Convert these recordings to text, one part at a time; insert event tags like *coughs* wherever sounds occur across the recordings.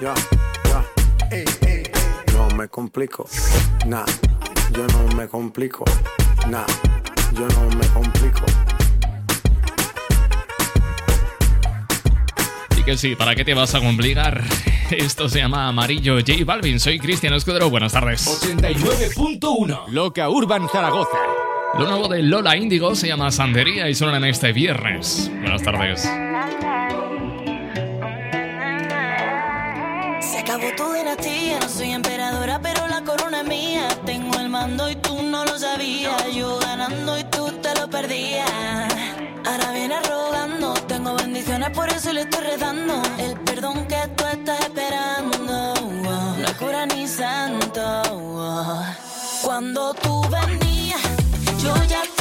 Ya, ya. No me complico, nah. Yo no me complico, nah. Yo no me complico. Y que sí, ¿para qué te vas a complicar? Esto se llama Amarillo J Balvin. Soy Cristian Escudero. Buenas tardes. 89.1 Loca Urban Zaragoza. Lo nuevo de Lola Índigo se llama Sandería y suena en este viernes. Buenas tardes. Acabó tu dinastía, no soy emperadora, pero la corona es mía. Tengo el mando y tú no lo sabías. Yo ganando y tú te lo perdías. Ahora vienes rogando, tengo bendiciones, por eso le estoy rezando. El perdón que tú estás esperando, oh, no es cura ni santo. Oh. Cuando tú venías, yo ya te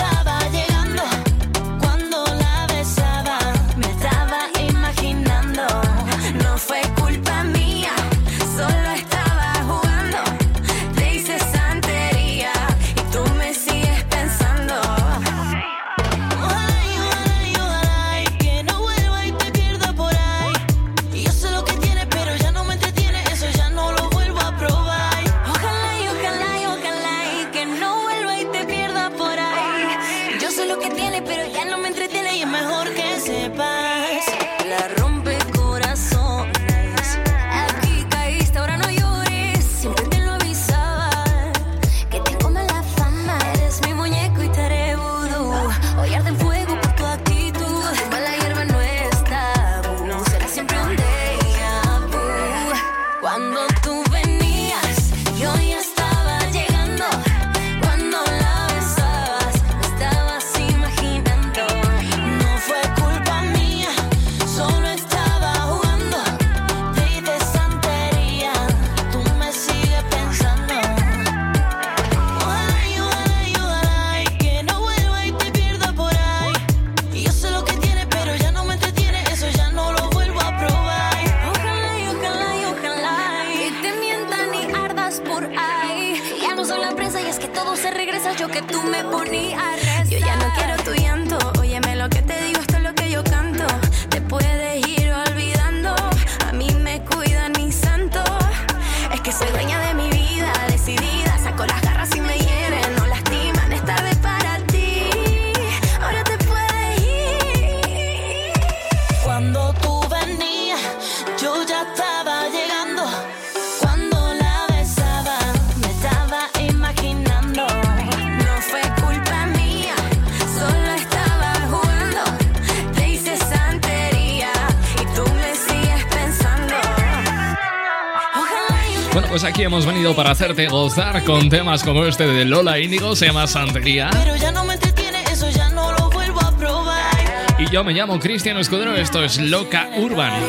hemos venido para hacerte gozar con temas como este de Lola Índigo, se llama Santería. Pero ya no me entretiene, eso ya no lo vuelvo a probar. Y yo me llamo Cristian Escudero, esto es Loca Urban.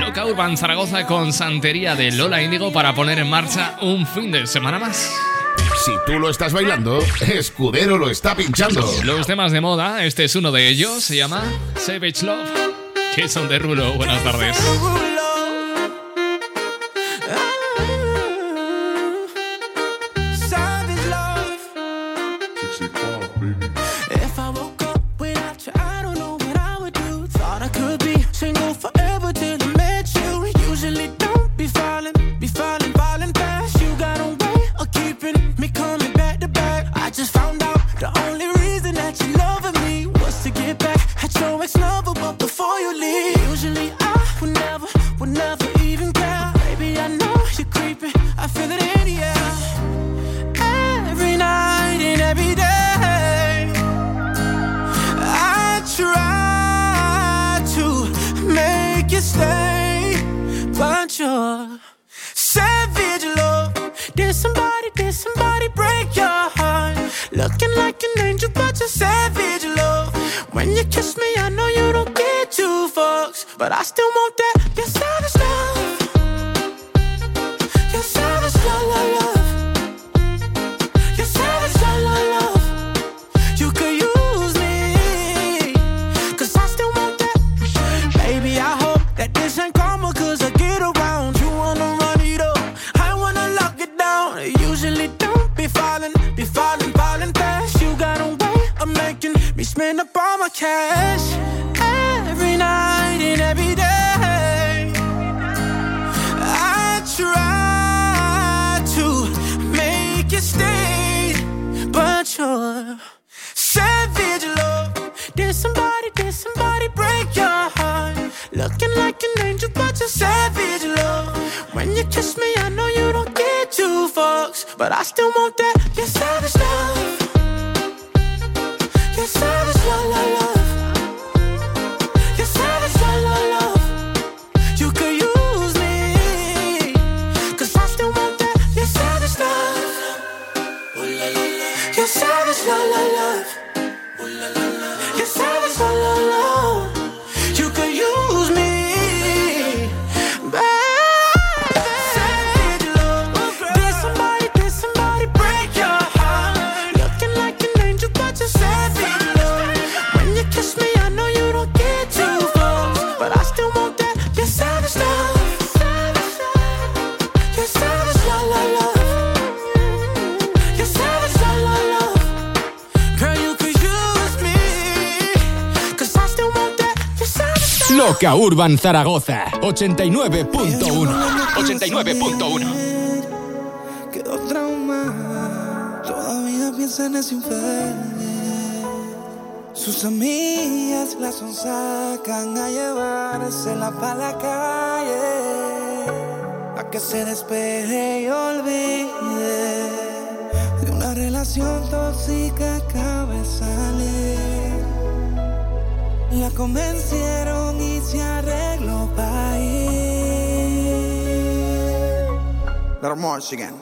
Loca Urban Zaragoza con Santería de Lola Índigo para poner en marcha un fin de semana más. Si tú lo estás bailando, Escudero lo está pinchando. Los temas de moda, este es uno de ellos, se llama Savage Love. Jason Derulo, buenas tardes. But I still want that. Yes, I but I still want that. Your savage Loca Urban Zaragoza 89.1 89.1 Quedó trauma, todavía piensa en ese infierno. Sus amigas la sonsacan a llevársela pa' la calle. A que se despeje y olvide de una relación tóxica convencieron y se arregló pa' ir. Again.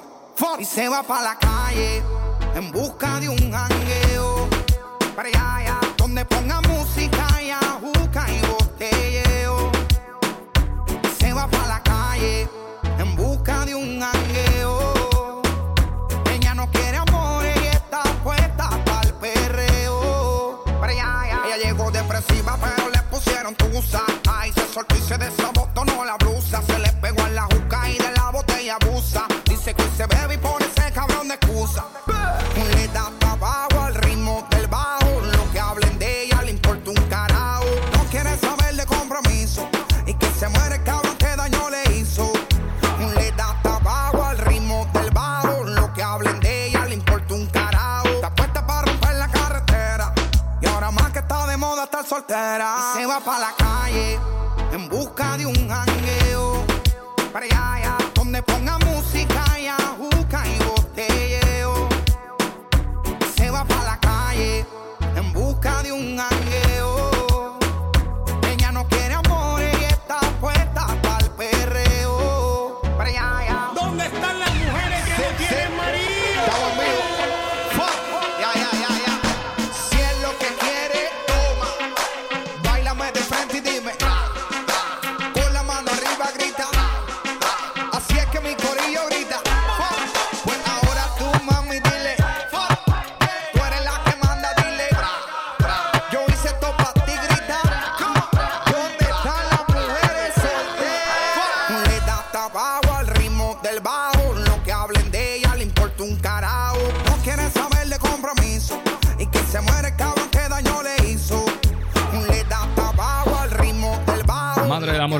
Y se va pa' la calle en busca Y se va para la calle en busca de un jangueo. Para allá, allá, donde ponga música y ajuca y botelleo. Y se va para la calle en busca de un jangueo.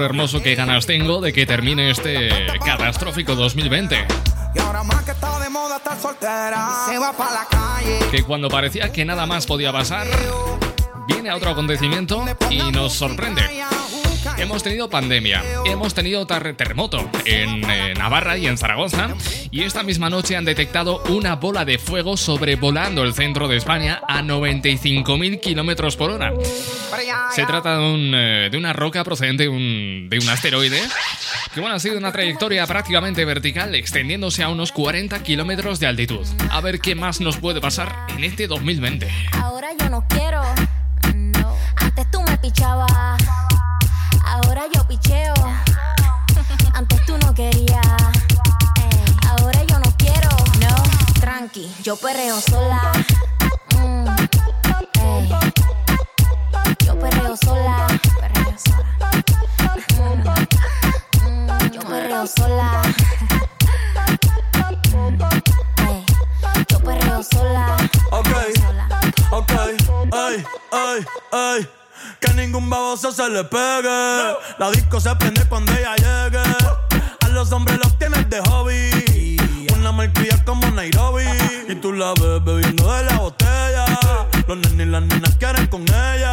Hermoso, qué ganas tengo de que termine este catastrófico 2020. Y ahora más que está de moda estar soltera. Se va pa' la calle. Que cuando parecía que nada más podía pasar, viene a otro acontecimiento y nos sorprende. Hemos tenido pandemia, hemos tenido terremoto en eh, Navarra y en Zaragoza, y esta misma noche han detectado una bola de fuego sobrevolando el centro de España a 95.000 kilómetros por hora. Se trata de, un, eh, de una roca procedente de un, de un asteroide que bueno, ha sido una trayectoria prácticamente vertical extendiéndose a unos 40 kilómetros de altitud. A ver qué más nos puede pasar en este 2020. Ahora yo no quiero. No. Antes tú me pichabas. Ahora yo picheo. Antes tú no querías. Ey. Ahora yo no quiero. No. Tranqui, yo perreo sola. Perreo sola. Mm. Yo perreo sola. Yo perreo sola. Ok, ok, ay, ay, ay. Que ningún baboso se le pegue. La disco se prende cuando ella llegue. A los hombres los tienes de hobby. Una malcria como Nairobi. Y tú la ves bebiendo de la botella. Los nenes y las nenas quieren con ella.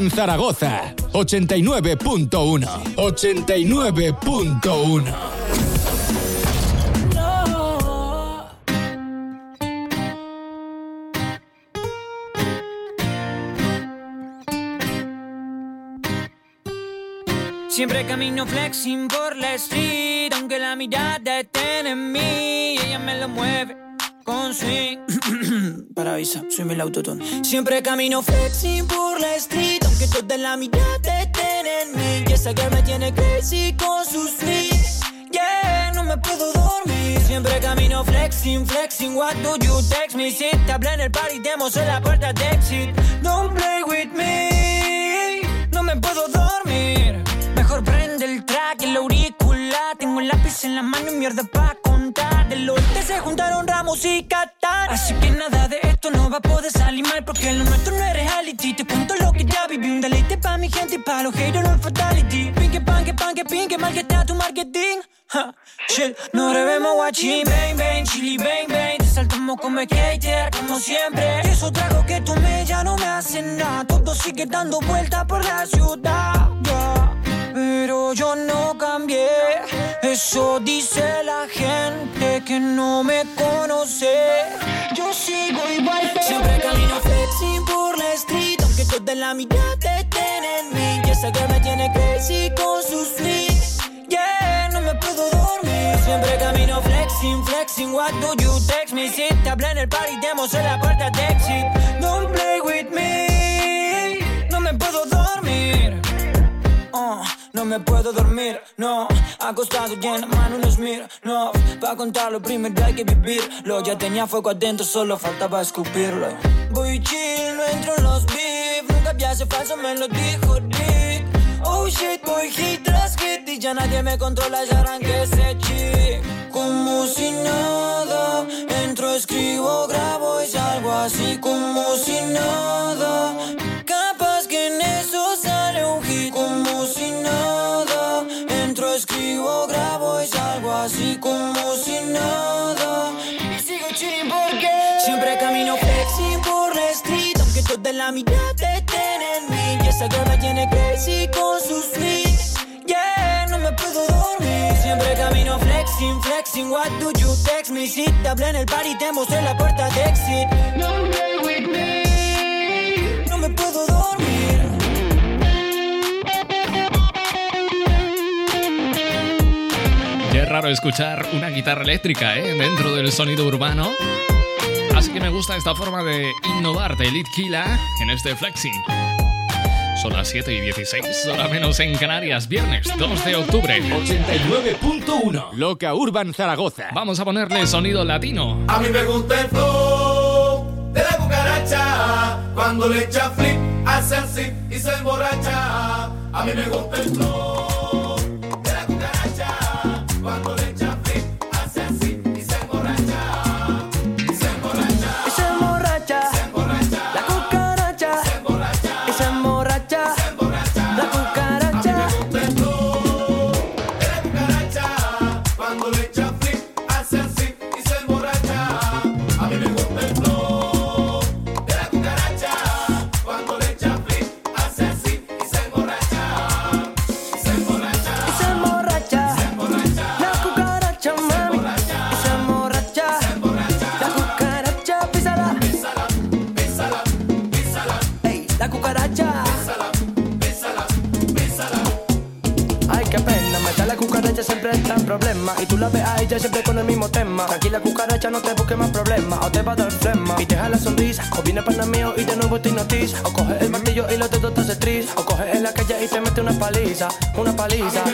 Urban Zaragoza. 89.1 89.1 No. Siempre camino flexing por la street, aunque la mirada esté en mí, ella me lo mueve con swing. *coughs* Para avisa, soy el autotune. Siempre camino flexing por la street, aunque toda la mirada estén en mí, y esa que me tiene crazy con su swing. Yeah, no me puedo dormir. Siempre camino flexing, flexing. What do you text me? Si te hablé en el party, demos en la puerta de exit. Don't play with me. No me puedo dormir. Mejor prende el track el auricular. Tengo el lápiz en la mano y mierda pa'. Del oeste se juntaron Ramos y Qatar. Así que nada de esto no va a poder salir mal. Porque lo nuestro no es reality. Te cuento lo que ya viví. Un deleite pa' mi gente y pa' los haters no fatality. Pinque, panque, panque, pinque, mal que está tu marketing. Ha, shit, no revemos guachín. Bang, bang, chili, bang, bang. Te saltamos como skater, como siempre. Eso trago que tomé ya no me hace nada. Todo sigue dando vueltas por la ciudad. Pero yo no cambié. Eso dice la gente que no me conoce. Yo sigo igual. Siempre camino flexing por la street. Aunque toda la mirada estén en mí. Y esa que me tiene crazy con sus flicks. Yeah, no me puedo dormir. Siempre camino flexing, flexing. What do you text me? Si te hablé en el party, demos en la puerta de exit. Don't play with me. No me puedo dormir. Uh, no me puedo dormir, no. Acostado y en la mano un no. Pa' contar lo primero hay que vivirlo. Ya tenía fuego adentro, solo faltaba escupirlo. Voy chill, no entro en los beef. Nunca hace falso, me lo dijo Dick. Oh shit, voy hit tras hit y ya nadie me controla, ya arranqué ese chip. Como si nada, entro, escribo, grabo y salgo así como si nada. así como si nada. Sigo chilling porque siempre camino flexi por la street. Aunque toda la mirada estén en mí. Y esa garra tiene crazy con sus swings. Yeah, no me puedo dormir. Siempre camino flexing, flexing. What do you text me? Si te hablé en el party, te mostré la puerta de exit. No play with me. No me puedo dormir. raro escuchar una guitarra eléctrica ¿eh? dentro del sonido urbano. Así que me gusta esta forma de innovar de Litkila en este flexing. Son las 7 y 16, hora menos en Canarias, viernes 2 de octubre. 89.1 Loca Urban Zaragoza. Vamos a ponerle sonido latino. A mí me gusta el flow de la cucaracha. Cuando le echa flip, hace así y se emborracha. A mí me gusta el flow. Ya no te busques más problemas o te va a dar flema. Y deja la sonrisa, o viene para mío y de nuevo te hipnotiza. O coge el martillo y los dedos te hace tris. O coge en la calle y te mete una paliza, una paliza.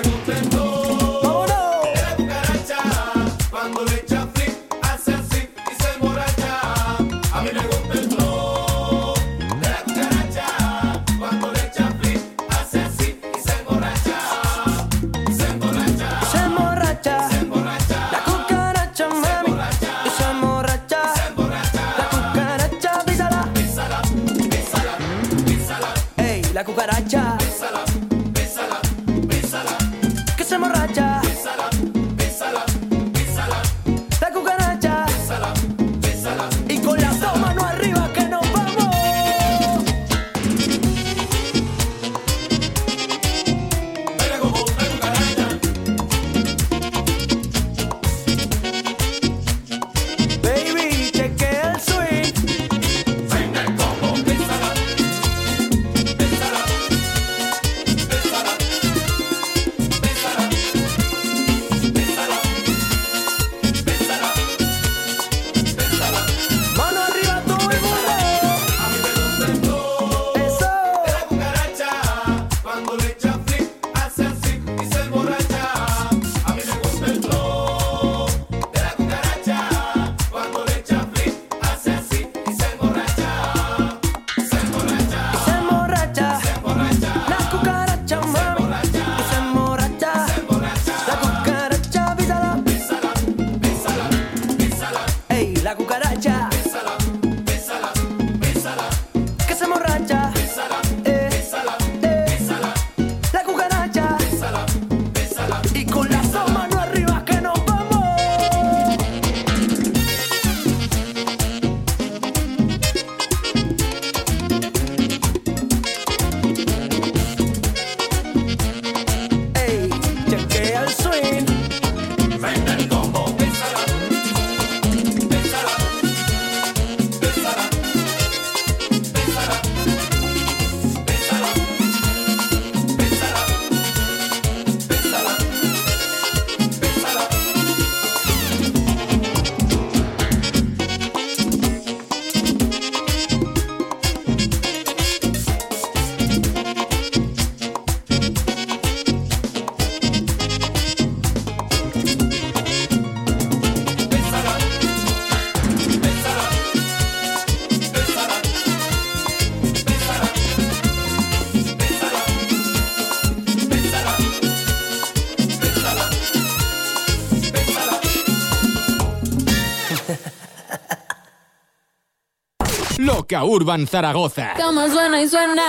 Roca Urban Zaragoza. Como suena y suena.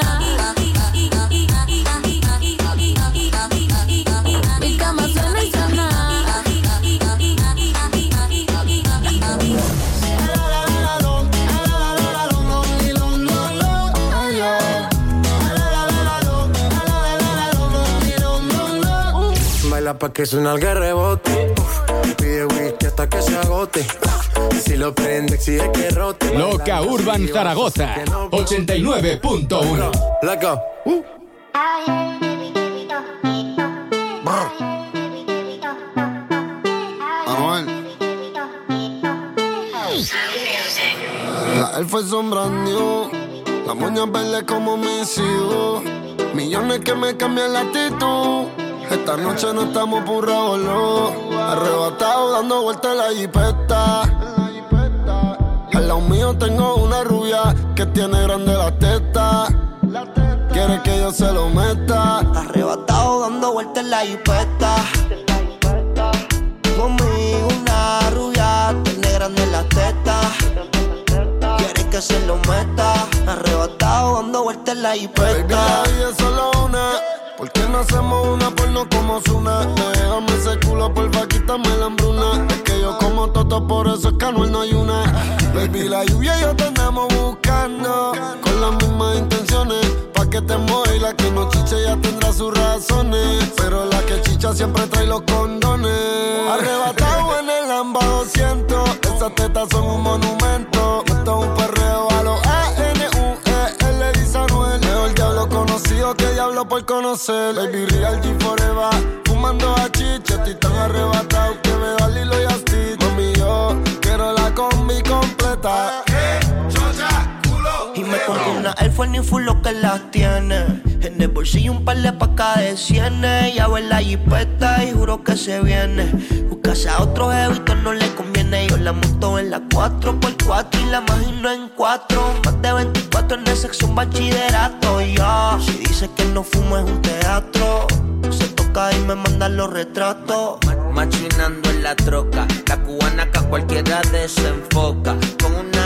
Mi cama suena y suena. Baila pa' que suena el que rebote. Pide whisky hasta que se agote si lo prende, exige que rote. Loca Urban Zaragoza 89.1. Loco. Uh. La un brand new. La moña verde como mis hijos. Millones que me cambian la actitud. Esta noche no estamos por boludo. Arrebatado dando vueltas en la jipeta. Lado mío tengo una rubia que tiene grande la teta. Quiere que yo se lo meta. Arrebatado dando vueltas en la jipeta. Conmigo una rubia, tiene grande la teta. Quiere que se lo meta. Arrebatado dando vueltas en la Baby, jipeta. la vida es solo una. ¿Por qué no hacemos una porno como Zuna? Déjame ese culo, porfa, quítame la hambruna. Es que yo como toto, por eso es que no hay una. Baby, la lluvia y yo te andamos buscando. Con las mismas intenciones. Pa' que te mueva y la que no chiche ya tendrá sus razones. Pero la que chicha siempre trae los condones. Arrebatado en el Lamba 200. Esas tetas son un monumento. Esto es un perreo conocido que diablo por conocer. Baby Real Forever. Fumando a chicha, estoy tan arrebatado que me da Lilo y Asti. Mami, yo quiero la combi completa. Me una Air Force ni full lo que las tiene. En el bolsillo un par de pacas de cienes. Ya ver la jipeta y juro que se viene. Buscarse a otro jevito no le conviene. Yo la monto en la 4x4 y la imagino en 4. Más de 24 en el un bachillerato. Ya, si dice que no fumo es un teatro. Se toca y me manda los retratos. Machinando en la troca, la cubana que a cualquiera desenfoca. Con una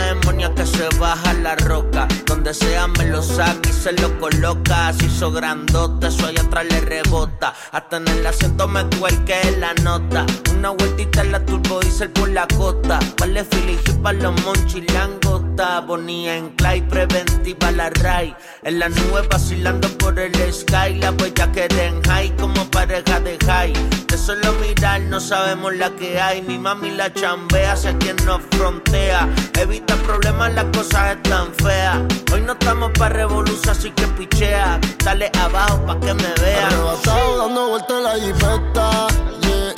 que se baja la roca. Donde sea me lo saca y se lo coloca. Así hizo grandote, eso allá atrás le rebota. Hasta en el asiento me cuelque la nota. Una vueltita en la turbo diesel por la costa. Vale filigi pa' los monchis langota. Bonía en clay, preventiva la ray. En la nube vacilando por el sky. La huella que en high como pareja de high. De solo mirar no sabemos la que hay. Mi mami la chambea, sé quien nos frontea. Evita problemas, las cosas están feas. Hoy no estamos pa' revolución, así que pichea. Dale abajo pa' que me vea. Arrebatado dando vueltas la jipeta. Yeah.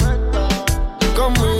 Conmigo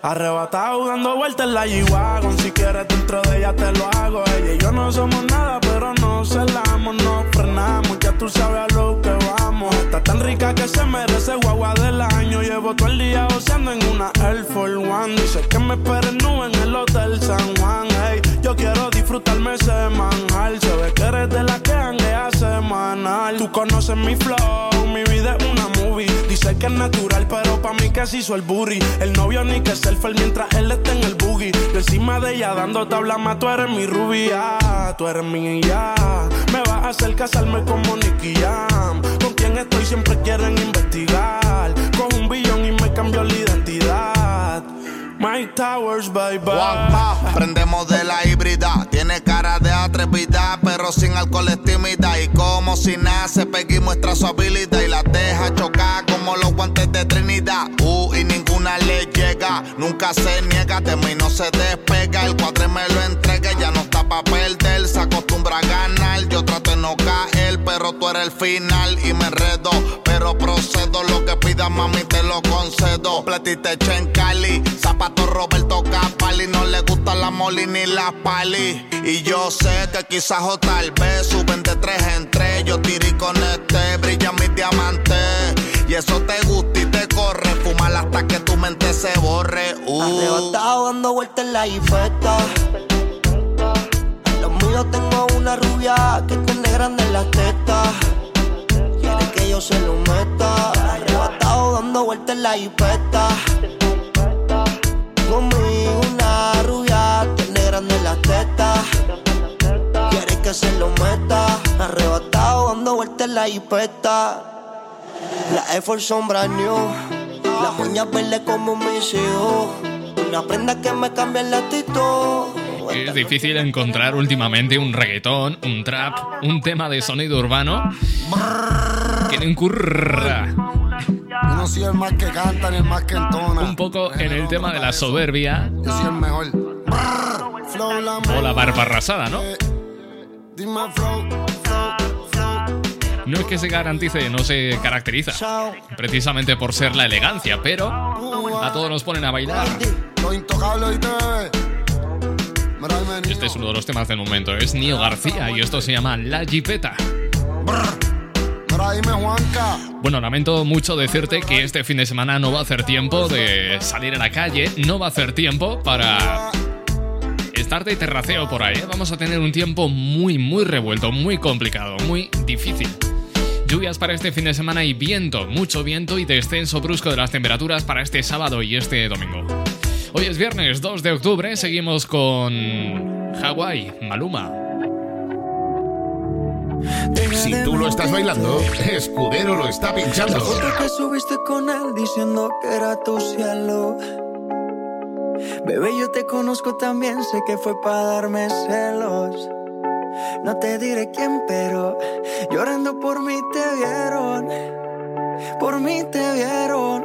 Arrebatado dando vueltas en la G-Wagon Si quieres dentro de ella te lo hago. Ella y yo no somos nada pero no celamos No frenamos, ya tú sabes a lo que vamos. Está tan rica que se merece guagua del año. Llevo todo el día goceando en una Air Force One. Dice que me esperen nube en el Hotel San Juan Ey, Yo quiero disfrutarme semanal Se ve que eres de la que hanguea semanal. Tú conoces mi flow, mi vida es una movie. Dice que es natural pero pa' mí se hizo el booty. El novio ni que selfie mientras él está en el boogie. Yo encima de ella dando tabla más Tú eres mi rubia, tú eres mi ya. Me vas a hacer casarme como Nicky Jam. Con quien estoy siempre quieren investigar Towers, bye prendemos de la híbrida. Tiene cara de atrevida, pero sin alcohol es tímida. Y como si nace, Peggy muestra su habilidad y la deja chocar como los guantes de Trinidad. Uh, y ninguna le llega, nunca se niega, de mí no se despega. El cuadre me lo entrega, ya no pa' perder. Se acostumbra a ganar, yo trato de no caer, pero tú eres el final y me enredo. Pero procedo, lo que pidas, mami, te lo concedo. Platiste en Cali, zapato Roberto Capali. No le gusta la moli ni la pali. Y yo sé que quizás o tal vez suben de tres en tres. Yo tiré con este, brilla mi diamante. Y eso te gusta y te corre. Fumar hasta que tu mente se borre. Uh. Arrebatado dando vueltas en la jipeta. Míos tengo una rubia que tiene grande las tetas. Quiere que yo se lo meta. Arrebatado dando vueltas en la jipeta. Conmigo una rubia tiene grande las tetas. Quiere que se lo meta. Arrebatado dando vueltas en la jipeta. La Force son new. Las uñas verdes como mis hijos. Una prenda que me cambia la actitud. Es difícil encontrar últimamente un reggaetón, un trap, un tema de sonido urbano que no incurra Yo no soy el más que canta ni el más que entona. un poco en el tema de la soberbia Yo soy el mejor. La o la ¿no? Dime flow, flow, flow. No es que se garantice, no se caracteriza precisamente por ser la elegancia, pero a todos nos ponen a bailar. Lo intocable Este es uno de los temas del momento, es Nio García y esto se llama La Jipeta. Bueno, lamento mucho decirte que este fin de semana no va a hacer tiempo de salir a la calle, no va a hacer tiempo para estar de terraceo por ahí. ¿eh? Vamos a tener un tiempo muy, muy revuelto, muy complicado, muy difícil. Lluvias para este fin de semana y viento, mucho viento y descenso brusco de las temperaturas para este sábado y este domingo. Hoy es viernes 2 de octubre, seguimos con Hawái, Maluma. Si tú lo estás bailando, Escudero lo está pinchando. La foto que subiste con él diciendo que era tu cielo. Bebé, yo te conozco también, sé que fue para darme celos. No te diré quién, pero llorando por mí te vieron. Por mí te vieron.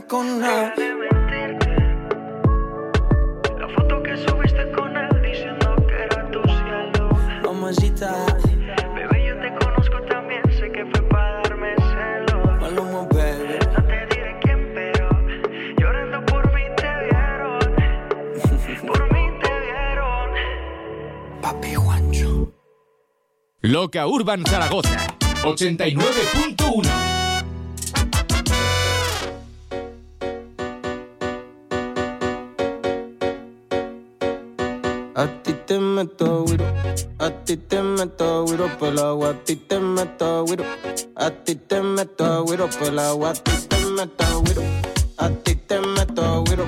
compra con nada. La foto que subiste con él diciendo que era tu cielo. Mamacita. Bebé, yo te conozco también, sé que fue para darme celos. Maluma, baby. No te diré quién, pero llorando por mí te vieron. *laughs* por mí te vieron. Papi Juancho. Loca Urban Zaragoza 89.1 meto güiro, a ti te meto güiro por el agua, a ti te meto güiro, a ti te meto güiro a ti te meto güiro, a ti te meto güiro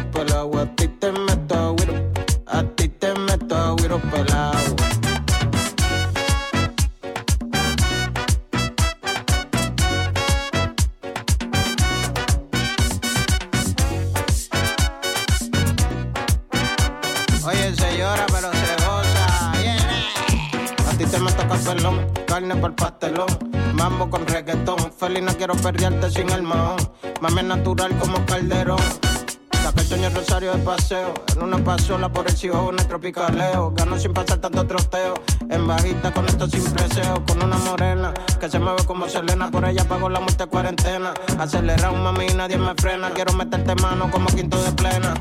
No quiero perrearte sin el mahón. Mami natural como calderón. Saca el sueño rosario de paseo. En una pasola por el Sijón, tropicaleo. Gano sin pasar tanto troteo. En bajita con esto sin preseo. Con una morena que se mueve como Selena. Por ella pago la muerte cuarentena. Acelera un mami y nadie me frena. Quiero meterte mano como quinto de plena.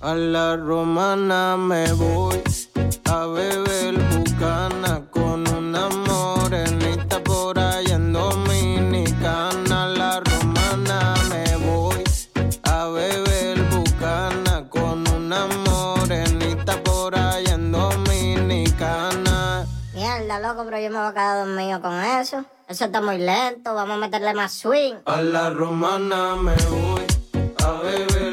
A la romana me voy eso. Está muy lento, vamos a meterle más swing. A la romana me voy a beber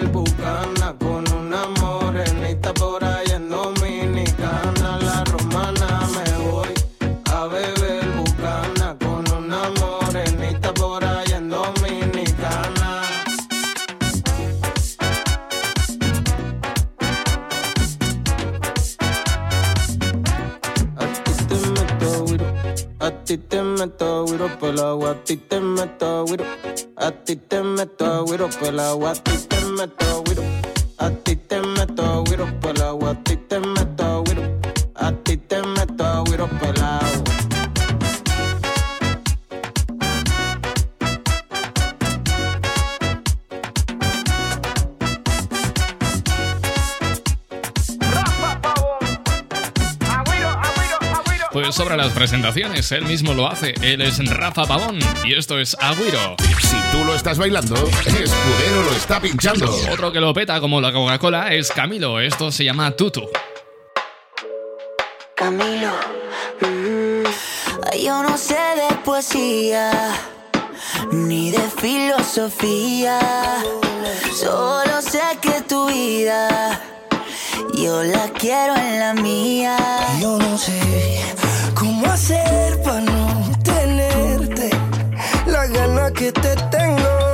agua, a ti te meto güiro. A ti te meto por el a ti te meto güiro. A ti te Sobre las presentaciones, él mismo lo hace. Él es Rafa Pavón y esto es Agüiro. Si tú lo estás bailando, Escudero lo está pinchando. Otro que lo peta como la Coca-Cola es Camilo. Esto se llama Tutu. Camilo. mm, yo no sé de poesía ni de filosofía. Solo sé que tu vida yo la quiero en la mía. Yo no sé cómo hacer para no tenerte la gana que te tengo.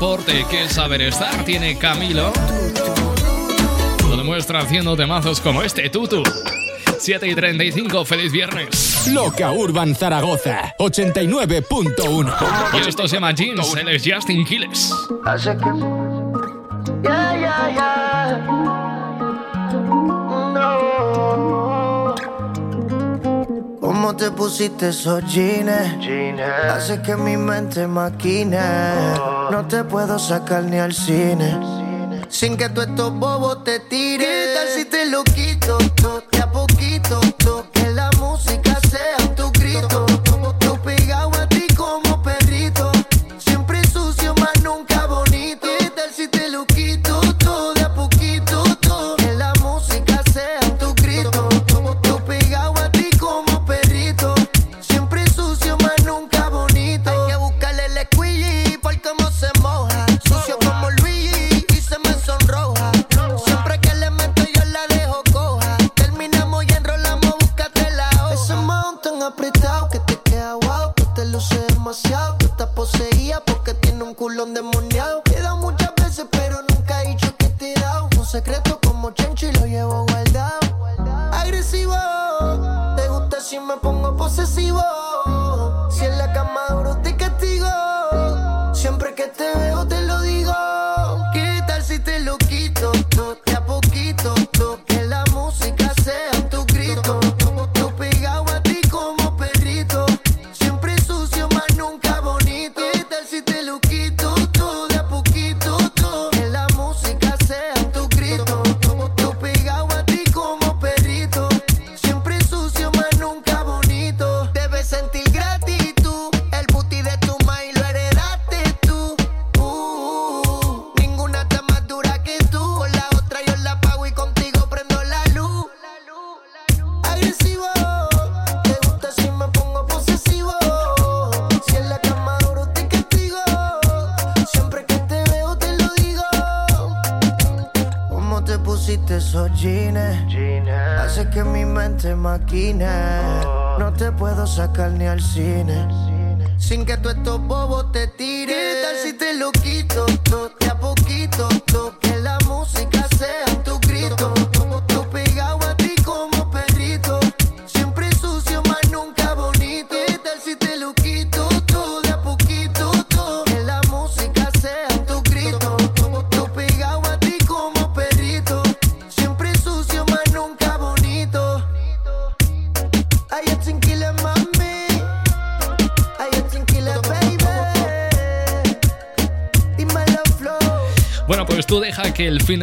Elegancia, qué porte, qué saber estar tiene Camilo. Lo demuestra haciendo temazos como este, Tutu. 7 y 35, feliz viernes. Loca Urban Zaragoza 89.1. Y esto se llama Jeans, él es Justin Quiles. Que Yeah, yeah, yeah. ¿Cómo te pusiste esos jeans? Hace que mi mente maquine. No te puedo sacar ni al cine. Sin que tú estos bobos te tires. ¿Qué tal si te lo quito? to- De a poquito. to-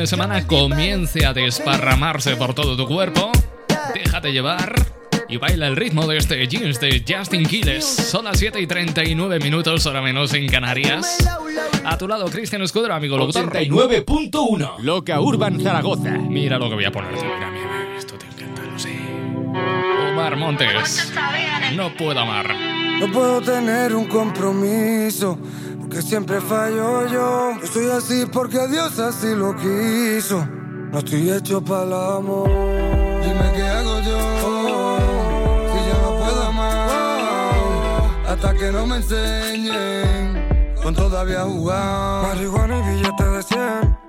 de semana comience a desparramarse por todo tu cuerpo. Déjate llevar y baila el ritmo de este jeans de Justin Quiles. Son las 7 y 39 minutos, hora menos en Canarias. A tu lado, Cristian Escudero, amigo locutor. 89.1 Loca Urban Zaragoza. Mira lo que voy a ponerte. Mira, mira, esto te encanta, lo sé. Omar Montes. No puedo amar. No puedo tener un compromiso, porque siempre fallo yo. Yo soy así porque Dios así lo quiso. No estoy hecho para el amor. Dime qué hago yo, si ya no puedo amar. Hasta que no me enseñen con todavía jugar. Marihuana y billete de 100.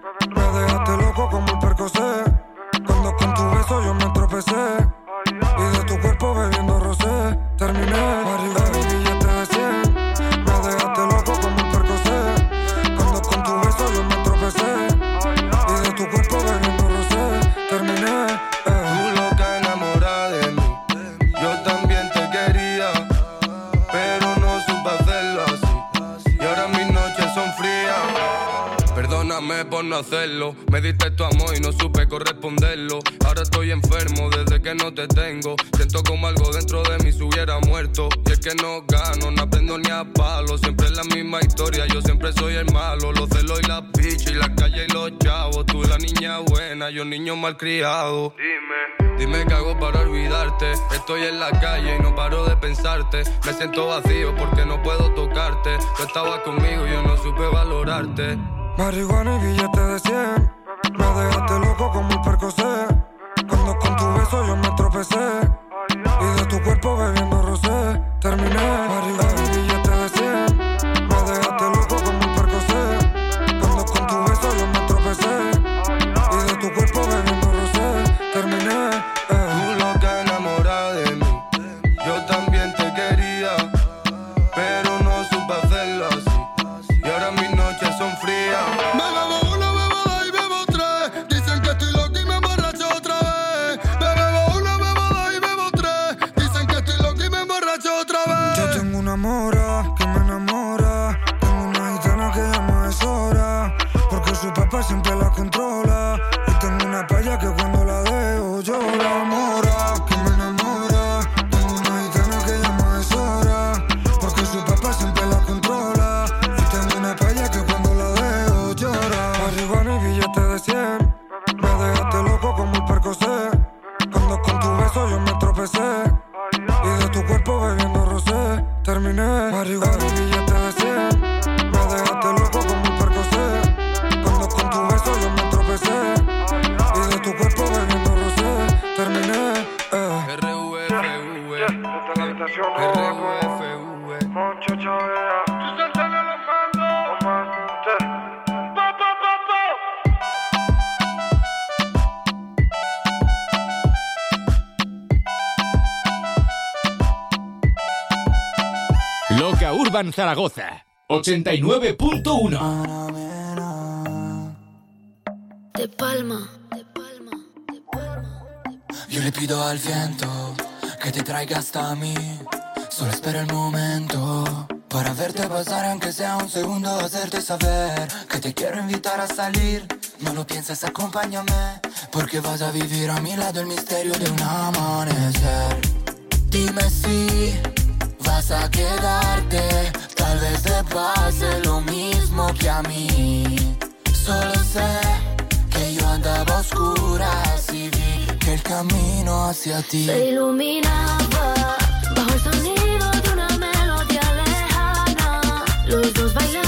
Hacerlo. Me diste tu amor y no supe corresponderlo. Ahora estoy enfermo desde que no te tengo. Siento como algo dentro de mí se hubiera muerto. Y es que no gano, no aprendo ni a palo. Siempre es la misma historia, yo siempre soy el malo. Los celos y la picha y la calle y los chavos. Tú la niña buena, yo niño malcriado. Dime. Dime qué hago para olvidarte. Estoy en la calle y no paro de pensarte. Me siento vacío porque no puedo tocarte. Tú estabas conmigo y yo no supe valorarte. Marihuana y billete de 100 Me dejaste loco como el percocé Cuando con tu beso yo me tropecé Zaragoza 89.1 De palma. Yo le pido al viento que te traiga hasta mí. Solo espera el momento para verte pasar, aunque sea un segundo, hacerte saber que te quiero invitar a salir. No lo pienses, acompáñame, porque vas a vivir a mi lado el misterio de un amanecer. Dime si vas a quedarte, tal vez te pase lo mismo que a mí. Solo sé que yo andaba a oscuras y vi que el camino hacia ti Se iluminaba bajo el sonido de una melodía lejana. Los dos bailamos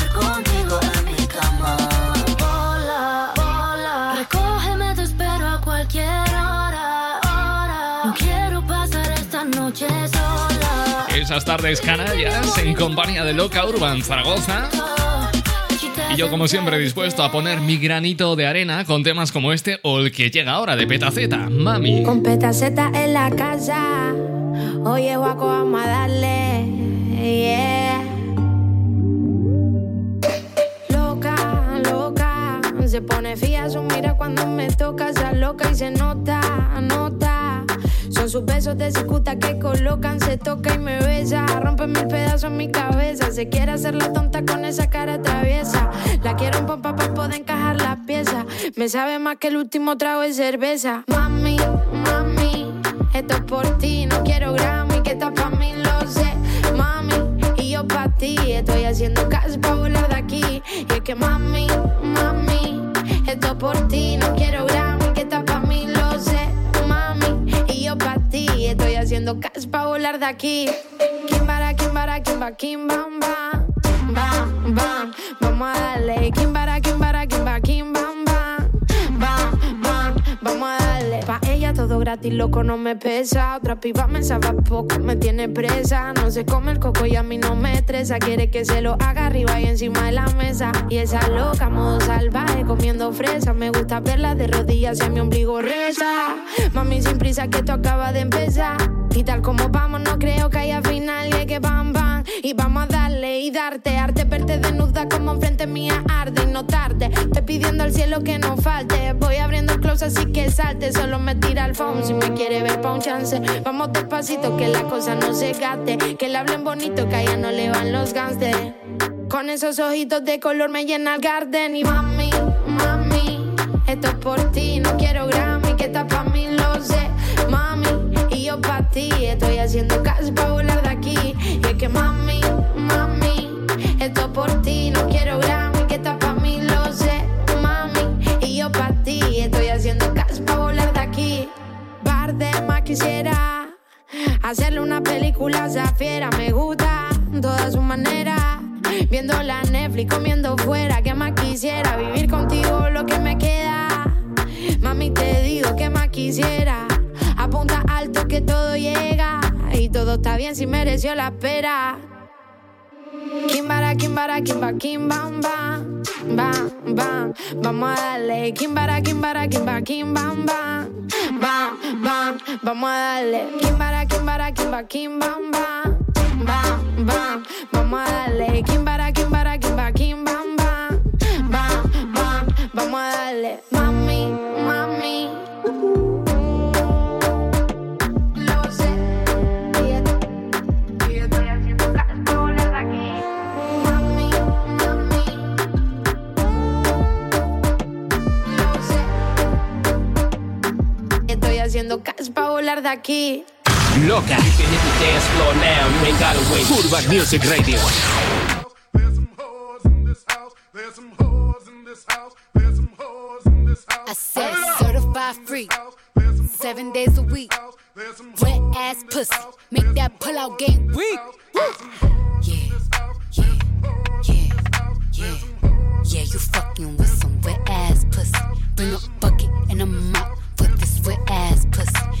Esas tardes canallas en compañía de Loca Urban Zaragoza. Y yo, como siempre, dispuesto a poner mi granito de arena con temas como este o el que llega ahora de Petaceta, Mami. Con petaceta en la casa. Oye, guaco, vamos a darle. Yeah. Loca, loca. Se pone fía su mira cuando me toca. Se loca y se nota, nota. Son sus besos de cicuta que colocan. Se toca y me besa. Rompe mil pedazos en mi cabeza. Se quiere hacer la tonta con esa cara traviesa. La quiero en pompa para poder encajar las piezas. Me sabe más que el último trago de cerveza. Mami, mami. Esto es por ti, no quiero Grammy, que está pa' mí, lo sé, mami. Y yo pa' ti, estoy haciendo caso pa' volar de aquí. Y es que mami, mami, esto es por ti, no quiero Grammy, haciendo caso pa' volar de aquí. Kimbara, kimbara, kimba, kim, bam, bam. Bam, bam, vamos a darle. Kimbara, kimbara, kimba, Todo gratis, loco, no me pesa. Otra piba me sabe poco, me tiene presa. No se come el coco y a mí no me estresa. Quiere que se lo haga arriba y encima de la mesa. Y esa loca, modo salvaje, comiendo fresa. Me gusta verla de rodillas y mi ombligo reza. Mami, sin prisa, que esto acaba de empezar. Y tal como vamos, no creo que haya final. Y es que bam, bam. Y vamos a darle y darte. Arte verte desnuda como enfrente mía arde. Y no tarde. Te pidiendo al cielo que no falte. Voy abriendo el close así que salte. Solo me tira al phone si me quiere ver pa' un chance. Vamos despacito que la cosa no se gaste. Que le hablen bonito que a ella no le van los gangsters. Con esos ojitos de color me llena el garden. Y mami, mami, esto es por ti. No quiero Grammy, que está pa' mí, lo sé. Mami, y yo pa' ti. Estoy haciendo caso pa' volar comiendo fuera, que más quisiera vivir contigo lo que me queda. Mami, te digo que más quisiera. Apunta alto que todo llega. Y todo está bien si mereció la espera. Kimbara, kimbara, kimba, kimbam, bam, bam, bam. Vamos a darle. Kimbara, kimbara, kimba, kimbam, bam, bam, bam. Vamos a darle. Kimbara, kimbara, kimba, kimbam, bam, bam. Vamos a darle. Kimbara, de aquí. Loca. You hit the dance floor now. You ain't gotta wait. Urban Music Radio. I said certified free, seven days a week. Wet ass pussy, make that pull out game weak. Yeah, yeah, yeah, yeah, yeah. You fucking with some wet ass pussy. Bring a bucket and a mop for this wet ass pussy.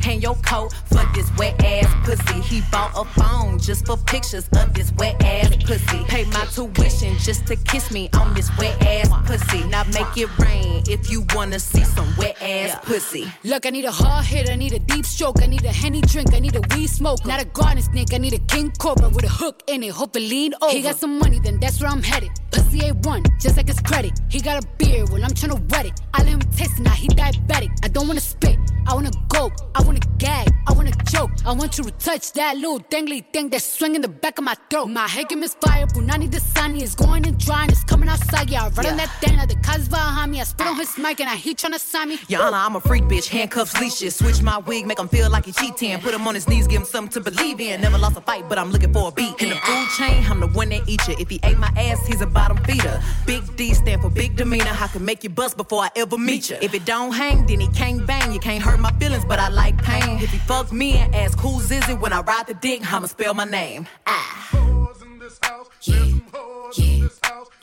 hang your coat for this wet ass pussy. He bought a phone just for pictures of this wet ass pussy. Pay my tuition just to kiss me on this wet ass pussy. Now make it rain if you wanna see some wet ass pussy. Look, I need a hard hit, I need a deep stroke, I need a henny drink, I need a weed smoke. Not a garden snake, I need a king cobra with a hook in it, hope it lean over. He got some money, then that's where I'm headed. Pussy A1, just like his credit. He got a beard, well, I'm tryna wet it. I let him taste it, now he diabetic. I don't wanna spit, I wanna go, I wanna gag, I wanna choke. I want you to touch that little dangly thing that's swinging the back of my throat. My game is fire, Punani the sunny is going and drying, it's coming outside. Yeah, I run on that thing, now the cuz behind me. I spit on his mic and I he tryna sign me. Your Honor, I'm a freak bitch, handcuffs, leashes. Switch my wig, make him feel like he cheating. Put him on his knees, give him something to believe in. Never lost a fight, but I'm looking for a beat. In the food chain, I'm the one that eat you. If he ate my ass, he's a bottom feeder. Big D stand for big demeanor. I can make you bust before I ever meet you. If it don't hang, then he can't bang. You can't hurt my feelings, but I like pain. If he fuck me and ask who's is it when I ride the dick, I'ma spell my name. Ah. Yeah, yeah,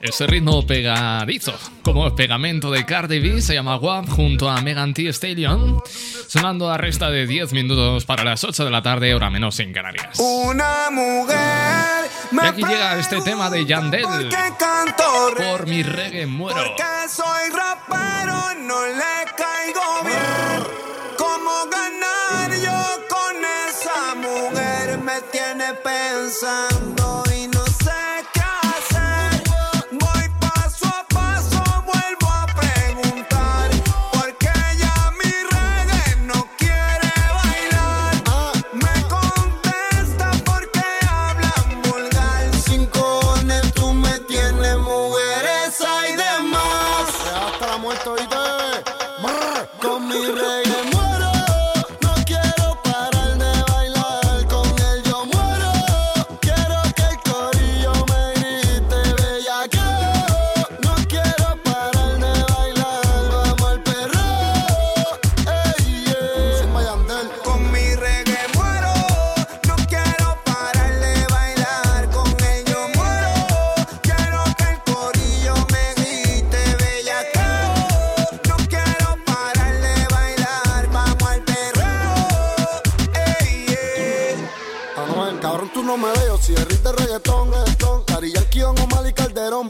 Ese ritmo pegadizo, como el pegamento de Cardi B, se llama WAP junto a Megan Thee Stallion, sonando a resta de 10 minutos para las 8 de la tarde, hora menos en Canarias. Una mujer Y aquí llega este tema de Yandel, por mi reggae muero. Que soy rapero, no le caigo bien. ¿Cómo ganar yo con esa mujer? Me tiene pensando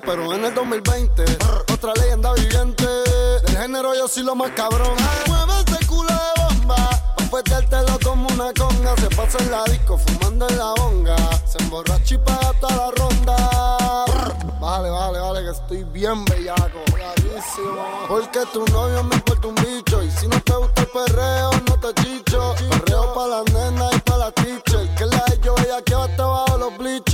pero en el 2020, otra leyenda viviente. Del género yo soy lo más cabrón. Mueve ese culo de bomba, pa' petértelo como una conga. Se pasa en la disco fumando en la bonga. Se emborracha y paga toda la ronda. Vale, vale, vale, que estoy bien bellaco. Clarísimo. Porque tu novio me importa un bicho. Y si no te gusta el perreo, no te chicho. Perreo pa' las nenas y pa' las teachers. Que la de yo ella que va hasta bajo los bleachers.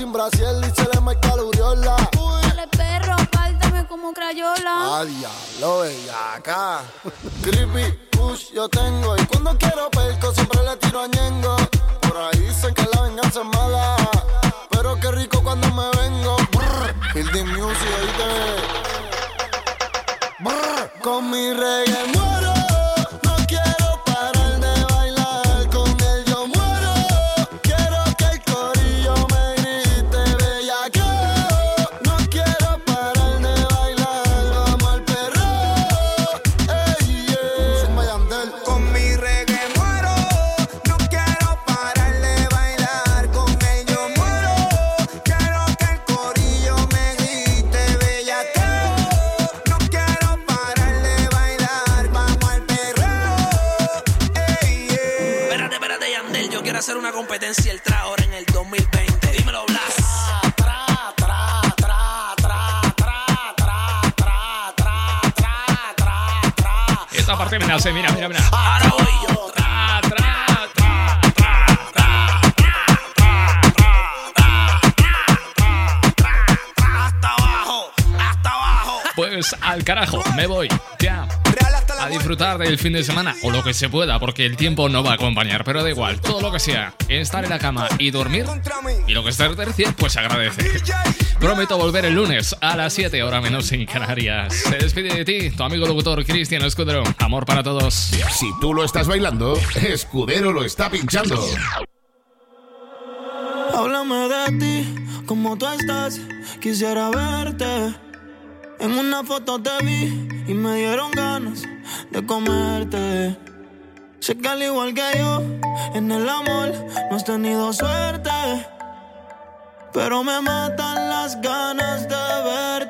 Sin Brasil y se le marca la uriola. Dale perro, apártame como crayola. Ah, diablo, bellaca. Creepy, push, yo tengo. Y cuando quiero perco, siempre le tiro a Ñengo. Por ahí dicen que la venganza es mala. Pero qué rico cuando me vengo. Brr, Building music, oíste. Brr, con mi reggae competencia el tra ahora en el 2020. Dímelo, Blas. Esta parte me nace, mira, mira, mira. Ahora voy yo. Tra, tra, tra, tra, tra. Hasta abajo, hasta abajo. Pues al carajo, me voy. Ya. A disfrutar del fin de semana o lo que se pueda, porque el tiempo no va a acompañar, pero da igual, todo lo que sea, estar en la cama y dormir, y lo que es tercia, pues se agradece. Prometo volver el lunes a las 7, hora menos en Canarias. Se despide de ti, tu amigo locutor Cristian Escudero. Amor para todos. Si tú lo estás bailando, Escudero lo está pinchando. Háblame de ti, como tú estás, quisiera verte. En una foto te vi y me dieron ganas de comerte. Sé que al igual que yo, en el amor no has tenido suerte. Pero me matan las ganas de verte.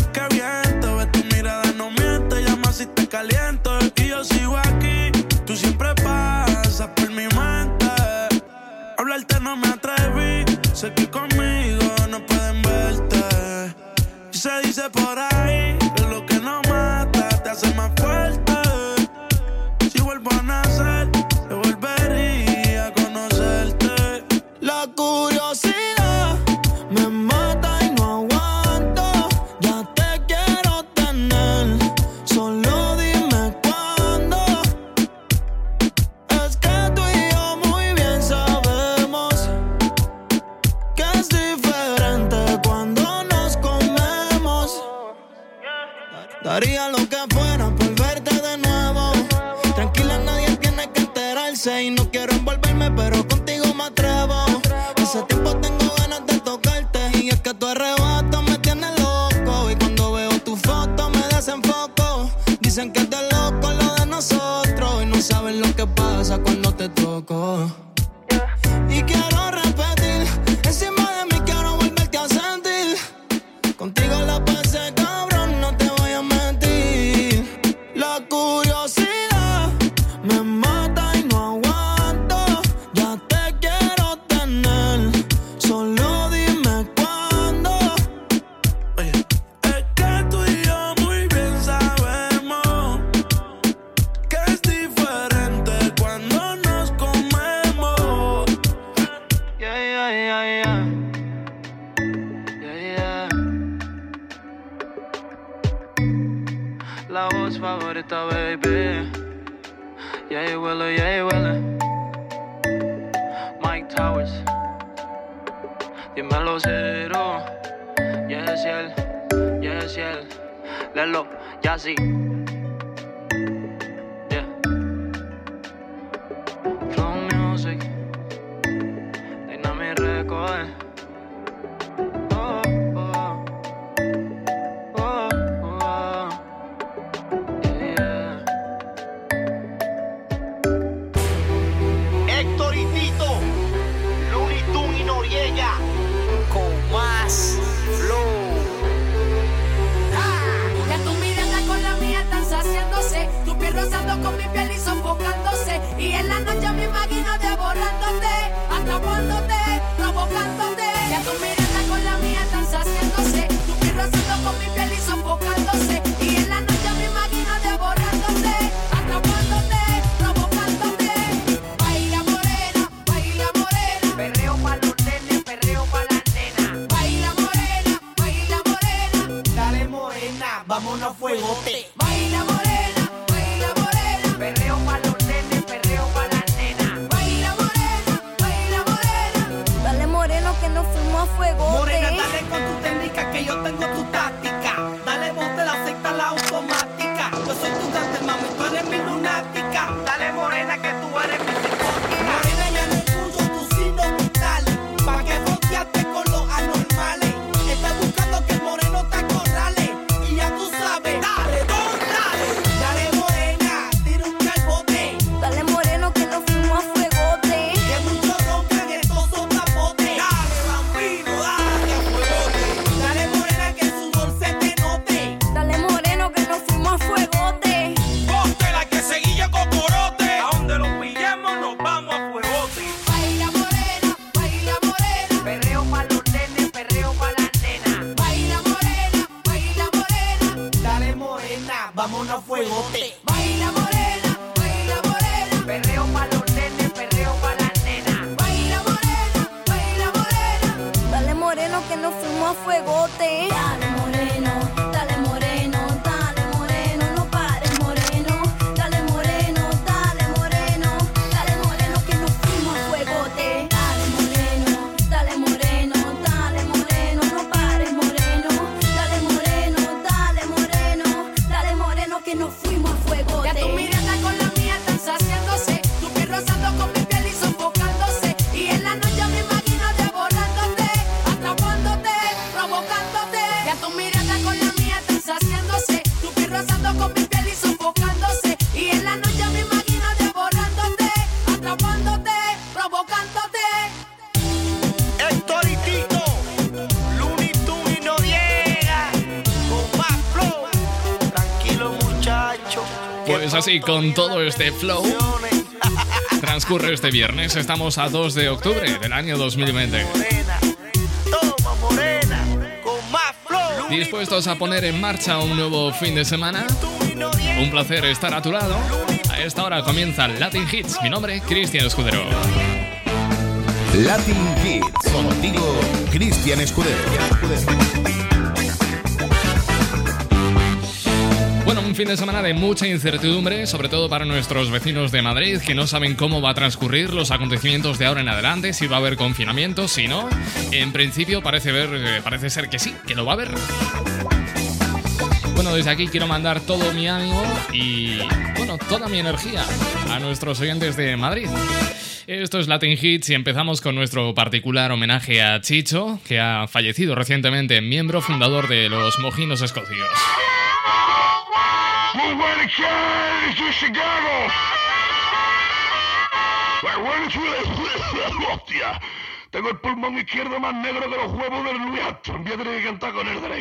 Sé que conmigo no pueden verte. Se dice por ahí minutos y con todo este flow transcurre este viernes. Estamos a 2 de octubre del año 2020. Dispuestos a poner en marcha un nuevo fin de semana. Un placer estar a tu lado. A esta hora comienza Latin Hits. Mi nombre, es Cristian Escudero. Latin Hits, contigo, Cristian Escudero. fin de semana de mucha incertidumbre, sobre todo para nuestros vecinos de Madrid que no saben cómo va a transcurrir los acontecimientos de ahora en adelante, si va a haber confinamiento, si no. En principio parece, ver, eh, parece ser que sí, que lo va a haber. Bueno, desde aquí quiero mandar todo mi ánimo y, bueno, toda mi energía a nuestros oyentes de Madrid. Esto es Latin Hits y empezamos con nuestro particular homenaje a Chicho, que ha fallecido recientemente, miembro fundador de los Mojinos Escocios. This is where the cat is in Chicago. Hostia, tengo el pulmón izquierdo más negro que los huevos del Luis Armstrong. Voy a tener que cantar con el derecho.